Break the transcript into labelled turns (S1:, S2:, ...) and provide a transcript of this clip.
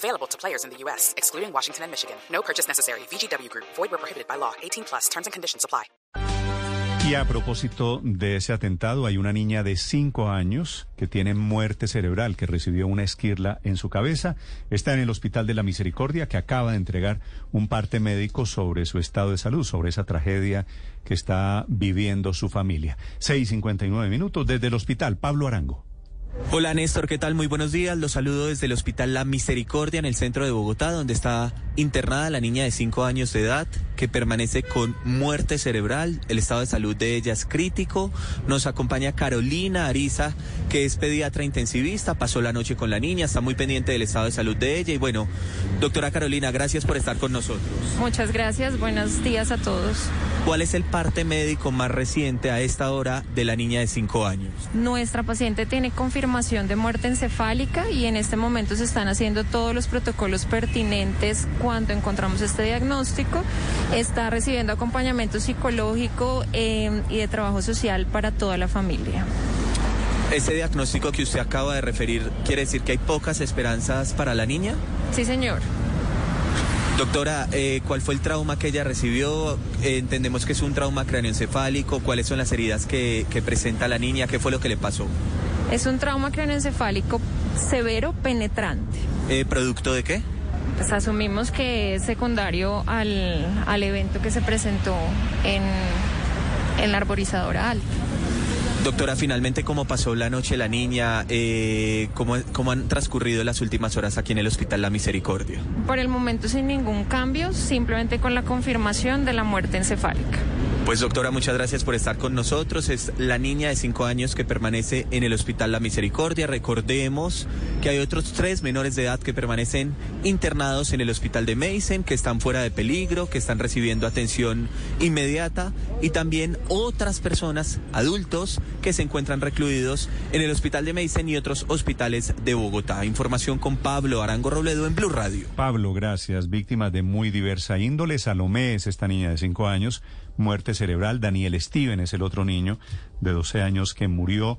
S1: Available to players in the U.S., excluding Washington and Michigan. No purchase necessary. VGW Group. Void where prohibited by law. 18 plus. Terms and conditions apply.
S2: Y a propósito de ese atentado, hay una niña de 5 años que tiene muerte cerebral, que recibió una esquirla en su cabeza. Está en el Hospital de la Misericordia, que acaba de entregar un parte médico sobre su estado de salud, sobre esa tragedia que está viviendo su familia. 6.59 minutos desde el hospital. Pablo Arango.
S3: Hola Néstor, ¿qué tal? Muy buenos días. Los saludo desde el Hospital La Misericordia en el centro de Bogotá, donde está internada la niña de 5 años de edad que permanece con muerte cerebral. El estado de salud de ella es crítico. Nos acompaña Carolina Ariza, que es pediatra intensivista. Pasó la noche con la niña, está muy pendiente del estado de salud de ella. Y bueno, doctora Carolina, gracias por estar con nosotros.
S4: Muchas gracias. Buenos días a todos.
S3: ¿Cuál es el parte médico más reciente a esta hora de la niña de 5 años?
S4: Nuestra paciente tiene confirmación de muerte encefálica y en este momento se están haciendo todos los protocolos pertinentes cuando encontramos este diagnóstico. Está recibiendo acompañamiento psicológico eh, y de trabajo social para toda la familia.
S3: Ese diagnóstico que usted acaba de referir quiere decir que hay pocas esperanzas para la niña?
S4: Sí, señor.
S3: Doctora, eh, ¿cuál fue el trauma que ella recibió? Eh, entendemos que es un trauma cráneoencefálico. ¿Cuáles son las heridas que, que, presenta la niña? ¿Qué fue lo que le pasó?
S4: Es un trauma cráneoencefálico severo penetrante.
S3: Eh, ¿Producto de qué?
S4: Pues asumimos que es secundario al, al evento que se presentó en, en la arborizadora alta.
S3: Doctora, finalmente, ¿cómo pasó la noche la niña? Eh, ¿cómo, ¿Cómo han transcurrido las últimas horas aquí en el Hospital La Misericordia?
S4: Por el momento sin ningún cambio, simplemente con la confirmación de la muerte encefálica.
S3: Pues doctora, muchas gracias por estar con nosotros. Es la niña de cinco años que permanece en el Hospital La Misericordia. Recordemos que hay otros tres menores de edad que permanecen internados en el Hospital de Mason, que están fuera de peligro, que están recibiendo atención inmediata y también otras personas, adultos, que se encuentran recluidos en el Hospital de Mason y otros hospitales de Bogotá. Información con Pablo Arango Robledo en Blue Radio.
S2: Pablo, gracias. Víctimas de muy diversa índole. Salomé es esta niña de cinco años muerte cerebral. Daniel Steven es el otro niño de 12 años que murió